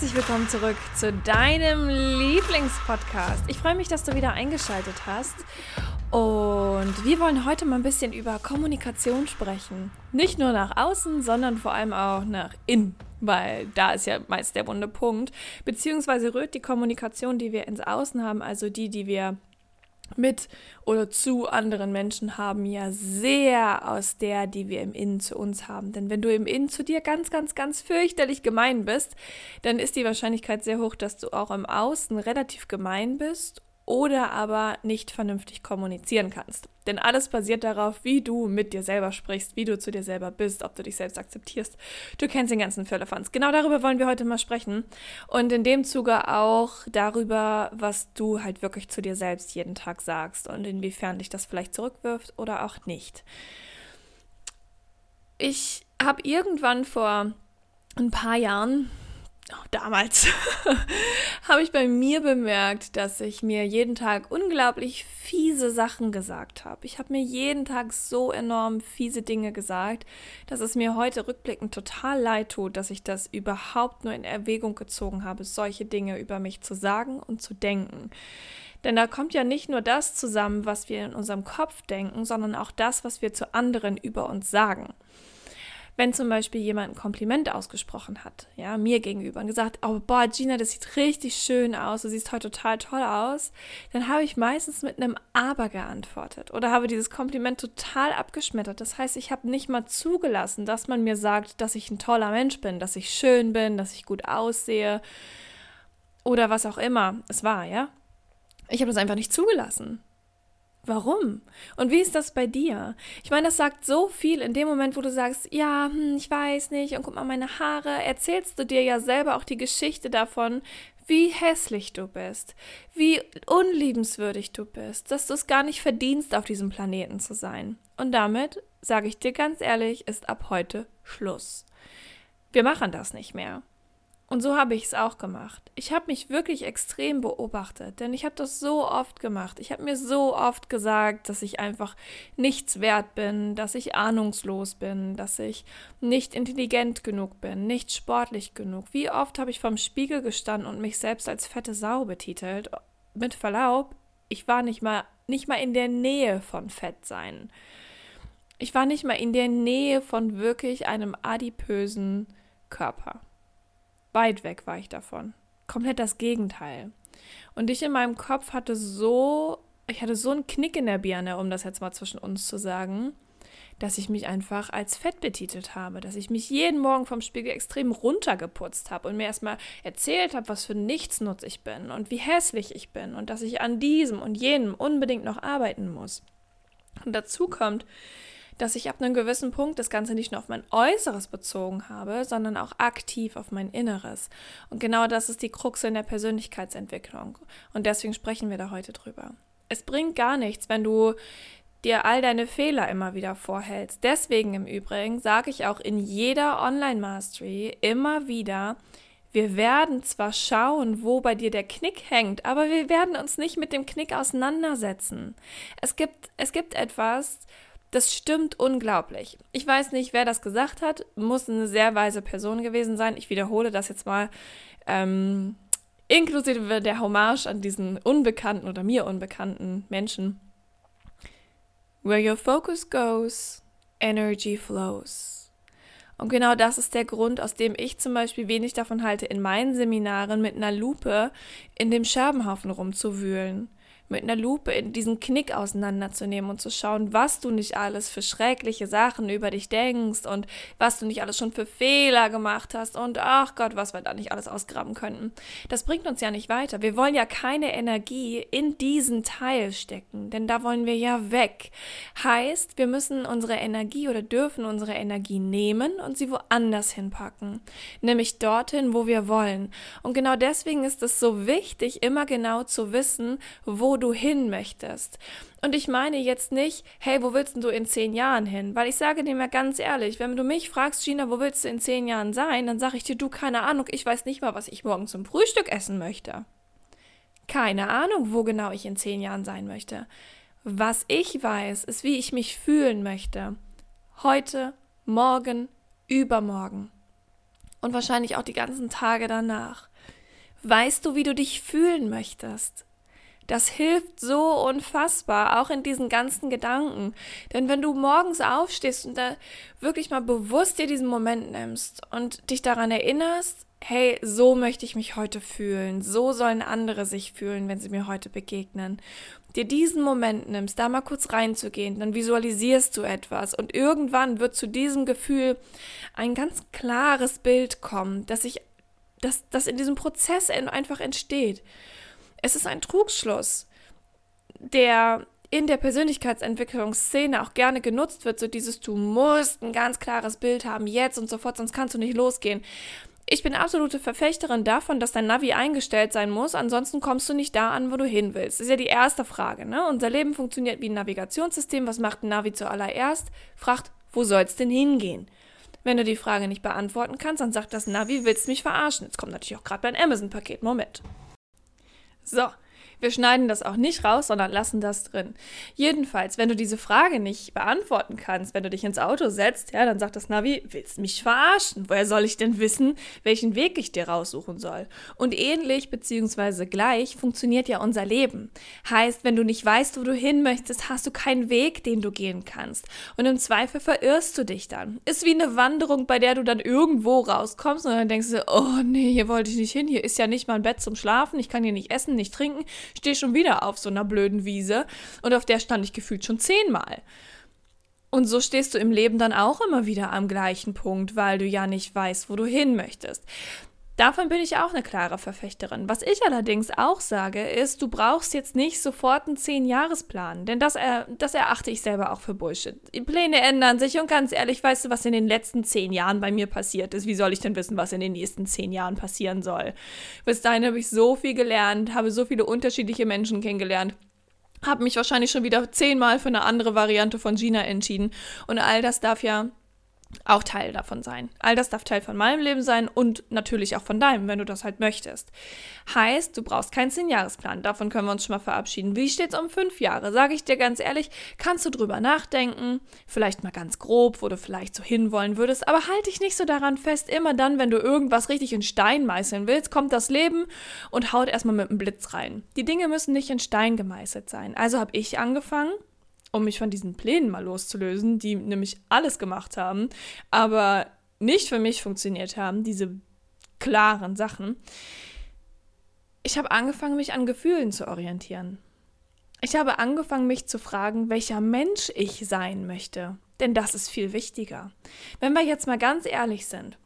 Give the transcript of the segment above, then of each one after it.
Herzlich willkommen zurück zu deinem Lieblingspodcast. Ich freue mich, dass du wieder eingeschaltet hast. Und wir wollen heute mal ein bisschen über Kommunikation sprechen. Nicht nur nach außen, sondern vor allem auch nach innen, weil da ist ja meist der wunde Punkt. Beziehungsweise rührt die Kommunikation, die wir ins Außen haben, also die, die wir mit oder zu anderen Menschen haben, ja sehr aus der, die wir im Innen zu uns haben. Denn wenn du im Innen zu dir ganz, ganz, ganz fürchterlich gemein bist, dann ist die Wahrscheinlichkeit sehr hoch, dass du auch im Außen relativ gemein bist oder aber nicht vernünftig kommunizieren kannst. Denn alles basiert darauf, wie du mit dir selber sprichst, wie du zu dir selber bist, ob du dich selbst akzeptierst. Du kennst den ganzen Firlefanz. Genau darüber wollen wir heute mal sprechen. Und in dem Zuge auch darüber, was du halt wirklich zu dir selbst jeden Tag sagst und inwiefern dich das vielleicht zurückwirft oder auch nicht. Ich habe irgendwann vor ein paar Jahren damals habe ich bei mir bemerkt, dass ich mir jeden Tag unglaublich fiese Sachen gesagt habe. Ich habe mir jeden Tag so enorm fiese Dinge gesagt, dass es mir heute rückblickend total leid tut, dass ich das überhaupt nur in Erwägung gezogen habe, solche Dinge über mich zu sagen und zu denken. Denn da kommt ja nicht nur das zusammen, was wir in unserem Kopf denken, sondern auch das, was wir zu anderen über uns sagen wenn zum Beispiel jemand ein Kompliment ausgesprochen hat, ja, mir gegenüber und gesagt, oh, boah, Gina, das sieht richtig schön aus, du siehst heute total toll aus, dann habe ich meistens mit einem Aber geantwortet oder habe dieses Kompliment total abgeschmettert. Das heißt, ich habe nicht mal zugelassen, dass man mir sagt, dass ich ein toller Mensch bin, dass ich schön bin, dass ich gut aussehe oder was auch immer es war, ja. Ich habe das einfach nicht zugelassen. Warum? Und wie ist das bei dir? Ich meine, das sagt so viel in dem Moment, wo du sagst, ja, hm, ich weiß nicht, und guck mal meine Haare, erzählst du dir ja selber auch die Geschichte davon, wie hässlich du bist, wie unliebenswürdig du bist, dass du es gar nicht verdienst, auf diesem Planeten zu sein. Und damit, sage ich dir ganz ehrlich, ist ab heute Schluss. Wir machen das nicht mehr. Und so habe ich es auch gemacht. Ich habe mich wirklich extrem beobachtet, denn ich habe das so oft gemacht. Ich habe mir so oft gesagt, dass ich einfach nichts wert bin, dass ich ahnungslos bin, dass ich nicht intelligent genug bin, nicht sportlich genug. Wie oft habe ich vorm Spiegel gestanden und mich selbst als fette Sau betitelt? Mit Verlaub, ich war nicht mal nicht mal in der Nähe von Fett sein. Ich war nicht mal in der Nähe von wirklich einem adipösen Körper. Weit weg war ich davon. Komplett das Gegenteil. Und ich in meinem Kopf hatte so, ich hatte so einen Knick in der Birne, um das jetzt mal zwischen uns zu sagen, dass ich mich einfach als fett betitelt habe, dass ich mich jeden Morgen vom Spiegel extrem runtergeputzt habe und mir erstmal erzählt habe, was für Nichtsnutz ich bin und wie hässlich ich bin und dass ich an diesem und jenem unbedingt noch arbeiten muss. Und dazu kommt, dass ich ab einem gewissen Punkt das Ganze nicht nur auf mein Äußeres bezogen habe, sondern auch aktiv auf mein Inneres. Und genau das ist die Krux in der Persönlichkeitsentwicklung. Und deswegen sprechen wir da heute drüber. Es bringt gar nichts, wenn du dir all deine Fehler immer wieder vorhältst. Deswegen im Übrigen sage ich auch in jeder Online-Mastery immer wieder, wir werden zwar schauen, wo bei dir der Knick hängt, aber wir werden uns nicht mit dem Knick auseinandersetzen. Es gibt, es gibt etwas, das stimmt unglaublich. Ich weiß nicht, wer das gesagt hat. Muss eine sehr weise Person gewesen sein. Ich wiederhole das jetzt mal. Ähm, inklusive der Hommage an diesen unbekannten oder mir unbekannten Menschen. Where your focus goes, energy flows. Und genau das ist der Grund, aus dem ich zum Beispiel wenig davon halte, in meinen Seminaren mit einer Lupe in dem Scherbenhaufen rumzuwühlen mit einer Lupe in diesen Knick auseinanderzunehmen und zu schauen, was du nicht alles für schreckliche Sachen über dich denkst und was du nicht alles schon für Fehler gemacht hast und ach Gott, was wir da nicht alles ausgraben könnten. Das bringt uns ja nicht weiter. Wir wollen ja keine Energie in diesen Teil stecken, denn da wollen wir ja weg. Heißt, wir müssen unsere Energie oder dürfen unsere Energie nehmen und sie woanders hinpacken, nämlich dorthin, wo wir wollen. Und genau deswegen ist es so wichtig, immer genau zu wissen, wo du hin möchtest. Und ich meine jetzt nicht, hey, wo willst du in zehn Jahren hin? Weil ich sage dir mal ganz ehrlich, wenn du mich fragst, Gina, wo willst du in zehn Jahren sein, dann sage ich dir, du, keine Ahnung, ich weiß nicht mal, was ich morgen zum Frühstück essen möchte. Keine Ahnung, wo genau ich in zehn Jahren sein möchte. Was ich weiß, ist, wie ich mich fühlen möchte. Heute, morgen, übermorgen. Und wahrscheinlich auch die ganzen Tage danach. Weißt du, wie du dich fühlen möchtest? Das hilft so unfassbar, auch in diesen ganzen Gedanken. Denn wenn du morgens aufstehst und da wirklich mal bewusst dir diesen Moment nimmst und dich daran erinnerst, hey, so möchte ich mich heute fühlen, so sollen andere sich fühlen, wenn sie mir heute begegnen. Dir diesen Moment nimmst, da mal kurz reinzugehen, dann visualisierst du etwas und irgendwann wird zu diesem Gefühl ein ganz klares Bild kommen, dass sich das, das in diesem Prozess einfach entsteht. Es ist ein Trugschluss, der in der Persönlichkeitsentwicklungsszene auch gerne genutzt wird, so dieses du musst ein ganz klares Bild haben jetzt und sofort, sonst kannst du nicht losgehen. Ich bin absolute Verfechterin davon, dass dein Navi eingestellt sein muss, ansonsten kommst du nicht da an, wo du hin willst. Das ist ja die erste Frage. Ne? Unser Leben funktioniert wie ein Navigationssystem. Was macht ein Navi zuallererst? Fragt, wo soll's denn hingehen? Wenn du die Frage nicht beantworten kannst, dann sagt das Navi, willst du mich verarschen? Jetzt kommt natürlich auch gerade dein Amazon-Paket. Moment. So, wir schneiden das auch nicht raus, sondern lassen das drin. Jedenfalls, wenn du diese Frage nicht beantworten kannst, wenn du dich ins Auto setzt, ja, dann sagt das Navi, willst du mich verarschen? Woher soll ich denn wissen, welchen Weg ich dir raussuchen soll? Und ähnlich bzw. gleich funktioniert ja unser Leben. Heißt, wenn du nicht weißt, wo du hin möchtest, hast du keinen Weg, den du gehen kannst. Und im Zweifel verirrst du dich dann. Ist wie eine Wanderung, bei der du dann irgendwo rauskommst und dann denkst du, oh nee, hier wollte ich nicht hin, hier ist ja nicht mal ein Bett zum Schlafen, ich kann hier nicht essen, nicht trinken, stehe schon wieder auf so einer blöden Wiese und auf der stand ich gefühlt schon zehnmal. Und so stehst du im Leben dann auch immer wieder am gleichen Punkt, weil du ja nicht weißt, wo du hin möchtest. Davon bin ich auch eine klare Verfechterin. Was ich allerdings auch sage, ist, du brauchst jetzt nicht sofort einen Zehn-Jahres-Plan, denn das, er, das erachte ich selber auch für Bullshit. Die Pläne ändern sich und ganz ehrlich, weißt du, was in den letzten zehn Jahren bei mir passiert ist? Wie soll ich denn wissen, was in den nächsten zehn Jahren passieren soll? Bis dahin habe ich so viel gelernt, habe so viele unterschiedliche Menschen kennengelernt habe mich wahrscheinlich schon wieder zehnmal für eine andere Variante von Gina entschieden. Und all das darf ja auch Teil davon sein. All das darf Teil von meinem Leben sein und natürlich auch von deinem, wenn du das halt möchtest. Heißt, du brauchst keinen Zehn-Jahres-Plan. Davon können wir uns schon mal verabschieden. Wie steht's um fünf Jahre? Sage ich dir ganz ehrlich, kannst du drüber nachdenken, vielleicht mal ganz grob, wo du vielleicht so hinwollen würdest, aber halt dich nicht so daran fest. Immer dann, wenn du irgendwas richtig in Stein meißeln willst, kommt das Leben und haut erstmal mit einem Blitz rein. Die Dinge müssen nicht in Stein gemeißelt sein. Also habe ich angefangen, um mich von diesen Plänen mal loszulösen, die nämlich alles gemacht haben, aber nicht für mich funktioniert haben, diese klaren Sachen. Ich habe angefangen, mich an Gefühlen zu orientieren. Ich habe angefangen, mich zu fragen, welcher Mensch ich sein möchte. Denn das ist viel wichtiger. Wenn wir jetzt mal ganz ehrlich sind,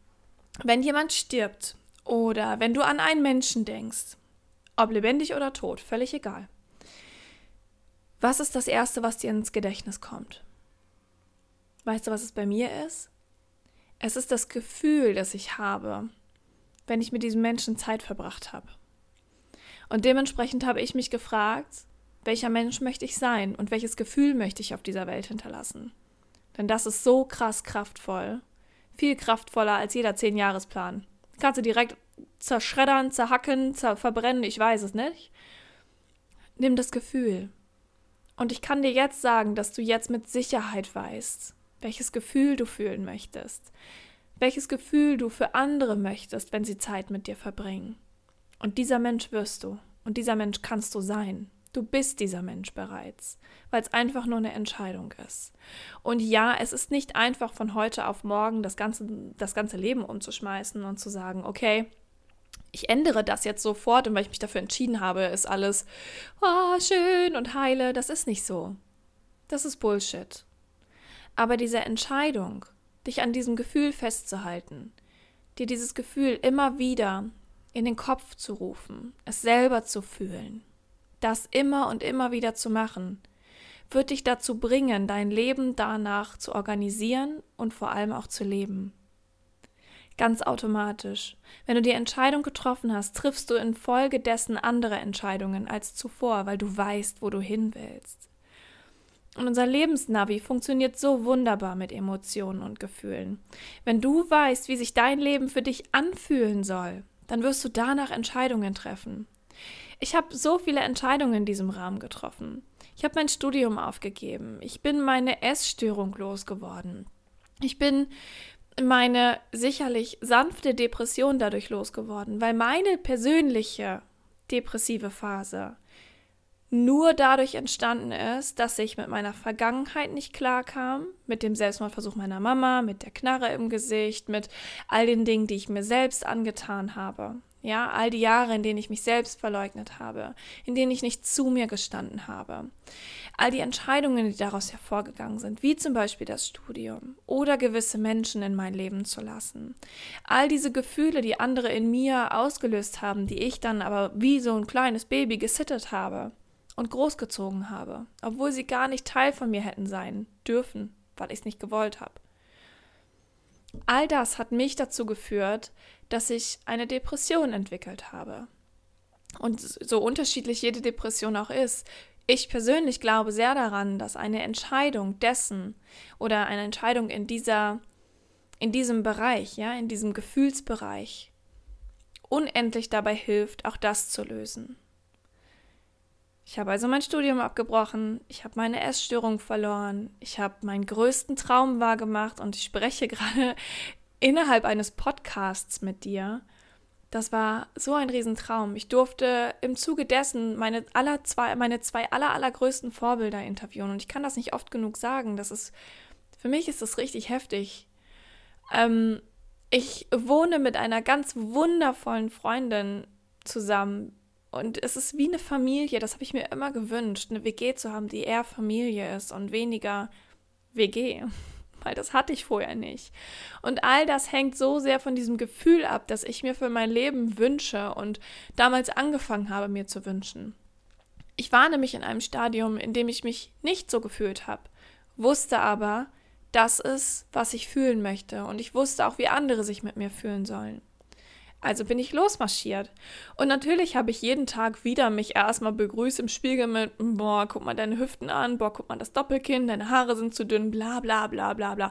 wenn jemand stirbt oder wenn du an einen Menschen denkst, ob lebendig oder tot, völlig egal. Was ist das Erste, was dir ins Gedächtnis kommt? Weißt du, was es bei mir ist? Es ist das Gefühl, das ich habe, wenn ich mit diesem Menschen Zeit verbracht habe. Und dementsprechend habe ich mich gefragt, welcher Mensch möchte ich sein und welches Gefühl möchte ich auf dieser Welt hinterlassen? Denn das ist so krass kraftvoll. Viel kraftvoller als jeder Zehn-Jahres-Plan. Kannst du direkt zerschreddern, zerhacken, zer verbrennen, ich weiß es nicht. Nimm das Gefühl. Und ich kann dir jetzt sagen, dass du jetzt mit Sicherheit weißt, welches Gefühl du fühlen möchtest, welches Gefühl du für andere möchtest, wenn sie Zeit mit dir verbringen. Und dieser Mensch wirst du. Und dieser Mensch kannst du sein. Du bist dieser Mensch bereits, weil es einfach nur eine Entscheidung ist. Und ja, es ist nicht einfach von heute auf morgen das ganze, das ganze Leben umzuschmeißen und zu sagen, okay, ich ändere das jetzt sofort und weil ich mich dafür entschieden habe, ist alles oh, schön und heile. Das ist nicht so. Das ist Bullshit. Aber diese Entscheidung, dich an diesem Gefühl festzuhalten, dir dieses Gefühl immer wieder in den Kopf zu rufen, es selber zu fühlen, das immer und immer wieder zu machen, wird dich dazu bringen, dein Leben danach zu organisieren und vor allem auch zu leben. Ganz automatisch. Wenn du die Entscheidung getroffen hast, triffst du infolgedessen andere Entscheidungen als zuvor, weil du weißt, wo du hin willst. Und unser Lebensnavi funktioniert so wunderbar mit Emotionen und Gefühlen. Wenn du weißt, wie sich dein Leben für dich anfühlen soll, dann wirst du danach Entscheidungen treffen. Ich habe so viele Entscheidungen in diesem Rahmen getroffen. Ich habe mein Studium aufgegeben. Ich bin meine Essstörung losgeworden. Ich bin meine sicherlich sanfte Depression dadurch losgeworden, weil meine persönliche depressive Phase nur dadurch entstanden ist, dass ich mit meiner Vergangenheit nicht klarkam, mit dem Selbstmordversuch meiner Mama, mit der Knarre im Gesicht, mit all den Dingen, die ich mir selbst angetan habe. Ja, all die Jahre, in denen ich mich selbst verleugnet habe, in denen ich nicht zu mir gestanden habe. All die Entscheidungen, die daraus hervorgegangen sind, wie zum Beispiel das Studium oder gewisse Menschen in mein Leben zu lassen. All diese Gefühle, die andere in mir ausgelöst haben, die ich dann aber wie so ein kleines Baby gesittet habe und großgezogen habe, obwohl sie gar nicht Teil von mir hätten sein dürfen, weil ich es nicht gewollt habe. All das hat mich dazu geführt, dass ich eine Depression entwickelt habe. Und so unterschiedlich jede Depression auch ist, ich persönlich glaube sehr daran, dass eine Entscheidung dessen oder eine Entscheidung in dieser in diesem Bereich, ja, in diesem Gefühlsbereich unendlich dabei hilft, auch das zu lösen. Ich habe also mein Studium abgebrochen, ich habe meine Essstörung verloren, ich habe meinen größten Traum wahrgemacht und ich spreche gerade innerhalb eines Podcasts mit dir. Das war so ein Riesentraum. Ich durfte im Zuge dessen meine, aller zwei, meine zwei aller, allergrößten Vorbilder interviewen. Und ich kann das nicht oft genug sagen. Das ist, für mich ist das richtig heftig. Ähm, ich wohne mit einer ganz wundervollen Freundin zusammen. Und es ist wie eine Familie. Das habe ich mir immer gewünscht, eine WG zu haben, die eher Familie ist und weniger WG weil das hatte ich vorher nicht. Und all das hängt so sehr von diesem Gefühl ab, das ich mir für mein Leben wünsche und damals angefangen habe, mir zu wünschen. Ich war nämlich in einem Stadium, in dem ich mich nicht so gefühlt habe, wusste aber, das ist, was ich fühlen möchte und ich wusste auch, wie andere sich mit mir fühlen sollen. Also bin ich losmarschiert. Und natürlich habe ich jeden Tag wieder mich erstmal begrüßt im Spiegel mit, boah, guck mal deine Hüften an, boah, guck mal das Doppelkinn, deine Haare sind zu dünn, bla bla bla bla bla.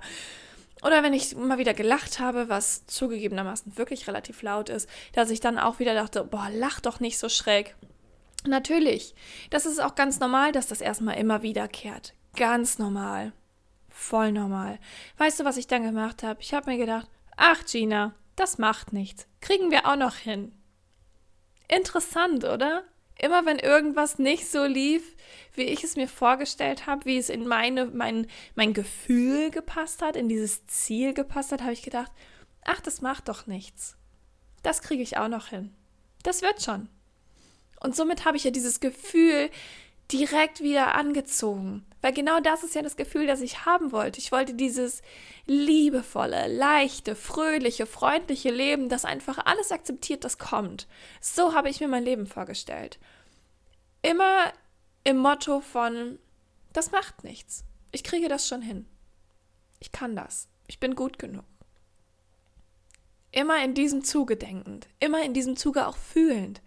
Oder wenn ich mal wieder gelacht habe, was zugegebenermaßen wirklich relativ laut ist, dass ich dann auch wieder dachte, boah, lach doch nicht so schräg. Natürlich, das ist auch ganz normal, dass das erstmal immer wiederkehrt. Ganz normal. Voll normal. Weißt du, was ich dann gemacht habe? Ich habe mir gedacht, ach Gina, das macht nichts. Kriegen wir auch noch hin. Interessant, oder? Immer wenn irgendwas nicht so lief, wie ich es mir vorgestellt habe, wie es in meine, mein, mein Gefühl gepasst hat, in dieses Ziel gepasst hat, habe ich gedacht, ach, das macht doch nichts. Das kriege ich auch noch hin. Das wird schon. Und somit habe ich ja dieses Gefühl direkt wieder angezogen. Weil genau das ist ja das Gefühl, das ich haben wollte. Ich wollte dieses liebevolle, leichte, fröhliche, freundliche Leben, das einfach alles akzeptiert, das kommt. So habe ich mir mein Leben vorgestellt. Immer im Motto von, das macht nichts. Ich kriege das schon hin. Ich kann das. Ich bin gut genug. Immer in diesem Zuge denkend, immer in diesem Zuge auch fühlend.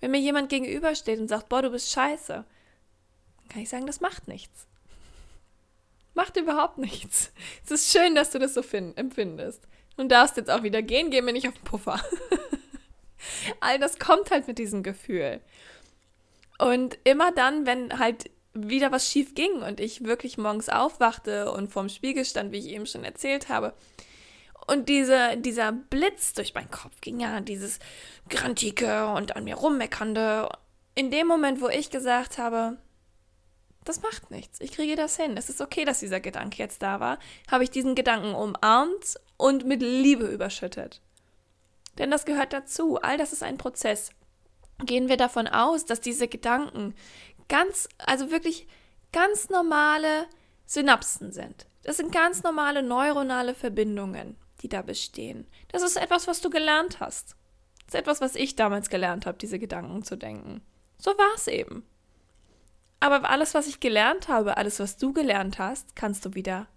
Wenn mir jemand gegenübersteht und sagt, boah, du bist scheiße, dann kann ich sagen, das macht nichts. Macht überhaupt nichts. Es ist schön, dass du das so empfindest. Und darfst jetzt auch wieder gehen, geh mir nicht auf den Puffer. All das kommt halt mit diesem Gefühl. Und immer dann, wenn halt wieder was schief ging und ich wirklich morgens aufwachte und vorm Spiegel stand, wie ich eben schon erzählt habe, und diese, dieser Blitz durch meinen Kopf ging, ja, dieses Grantike und an mir rummeckernde. In dem Moment, wo ich gesagt habe, das macht nichts. Ich kriege das hin. Es ist okay, dass dieser Gedanke jetzt da war. Habe ich diesen Gedanken umarmt und mit Liebe überschüttet. Denn das gehört dazu. All das ist ein Prozess. Gehen wir davon aus, dass diese Gedanken ganz, also wirklich ganz normale Synapsen sind. Das sind ganz normale neuronale Verbindungen, die da bestehen. Das ist etwas, was du gelernt hast. Das ist etwas, was ich damals gelernt habe, diese Gedanken zu denken. So war es eben. Aber alles, was ich gelernt habe, alles, was du gelernt hast, kannst du wieder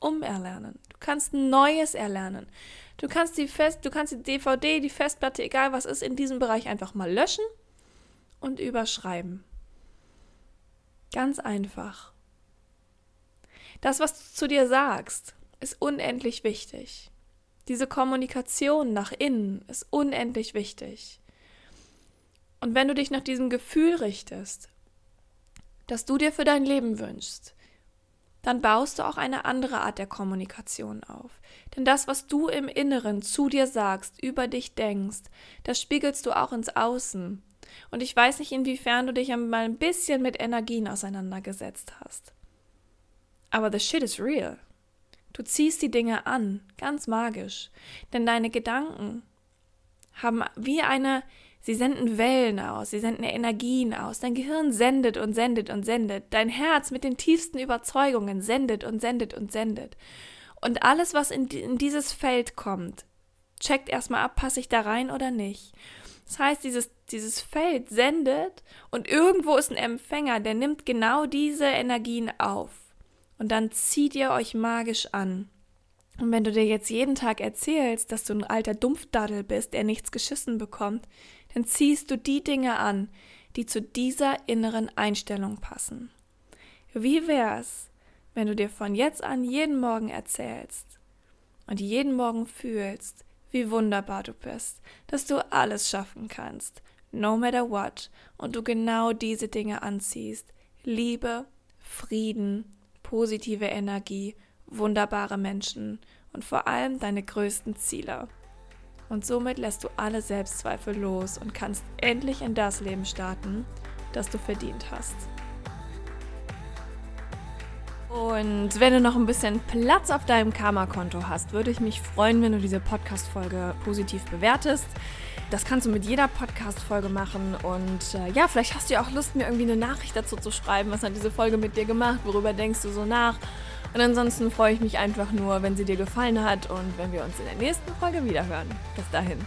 umerlernen. Du kannst Neues erlernen. Du kannst die Fest, du kannst die DVD, die Festplatte, egal was ist, in diesem Bereich einfach mal löschen und überschreiben. Ganz einfach. Das, was du zu dir sagst, ist unendlich wichtig. Diese Kommunikation nach innen ist unendlich wichtig. Und wenn du dich nach diesem Gefühl richtest, das du dir für dein Leben wünschst, dann baust du auch eine andere Art der Kommunikation auf. Denn das, was du im Inneren zu dir sagst, über dich denkst, das spiegelst du auch ins Außen. Und ich weiß nicht, inwiefern du dich einmal ein bisschen mit Energien auseinandergesetzt hast. Aber the shit is real. Du ziehst die Dinge an, ganz magisch. Denn deine Gedanken haben wie eine Sie senden Wellen aus, sie senden Energien aus. Dein Gehirn sendet und sendet und sendet. Dein Herz mit den tiefsten Überzeugungen sendet und sendet und sendet. Und alles, was in, in dieses Feld kommt, checkt erstmal ab, passe ich da rein oder nicht. Das heißt, dieses, dieses Feld sendet und irgendwo ist ein Empfänger, der nimmt genau diese Energien auf. Und dann zieht ihr euch magisch an. Und wenn du dir jetzt jeden Tag erzählst, dass du ein alter Dumpfdaddel bist, der nichts geschissen bekommt, dann ziehst du die Dinge an, die zu dieser inneren Einstellung passen. Wie wär's, wenn du dir von jetzt an jeden Morgen erzählst und jeden Morgen fühlst, wie wunderbar du bist, dass du alles schaffen kannst, no matter what, und du genau diese Dinge anziehst. Liebe, Frieden, positive Energie, wunderbare Menschen und vor allem deine größten Ziele. Und somit lässt du alle Selbstzweifel los und kannst endlich in das Leben starten, das du verdient hast. Und wenn du noch ein bisschen Platz auf deinem Karma-Konto hast, würde ich mich freuen, wenn du diese Podcast-Folge positiv bewertest. Das kannst du mit jeder Podcast-Folge machen. Und äh, ja, vielleicht hast du ja auch Lust, mir irgendwie eine Nachricht dazu zu schreiben. Was hat diese Folge mit dir gemacht? Worüber denkst du so nach? Und ansonsten freue ich mich einfach nur, wenn sie dir gefallen hat und wenn wir uns in der nächsten Folge wiederhören. Bis dahin.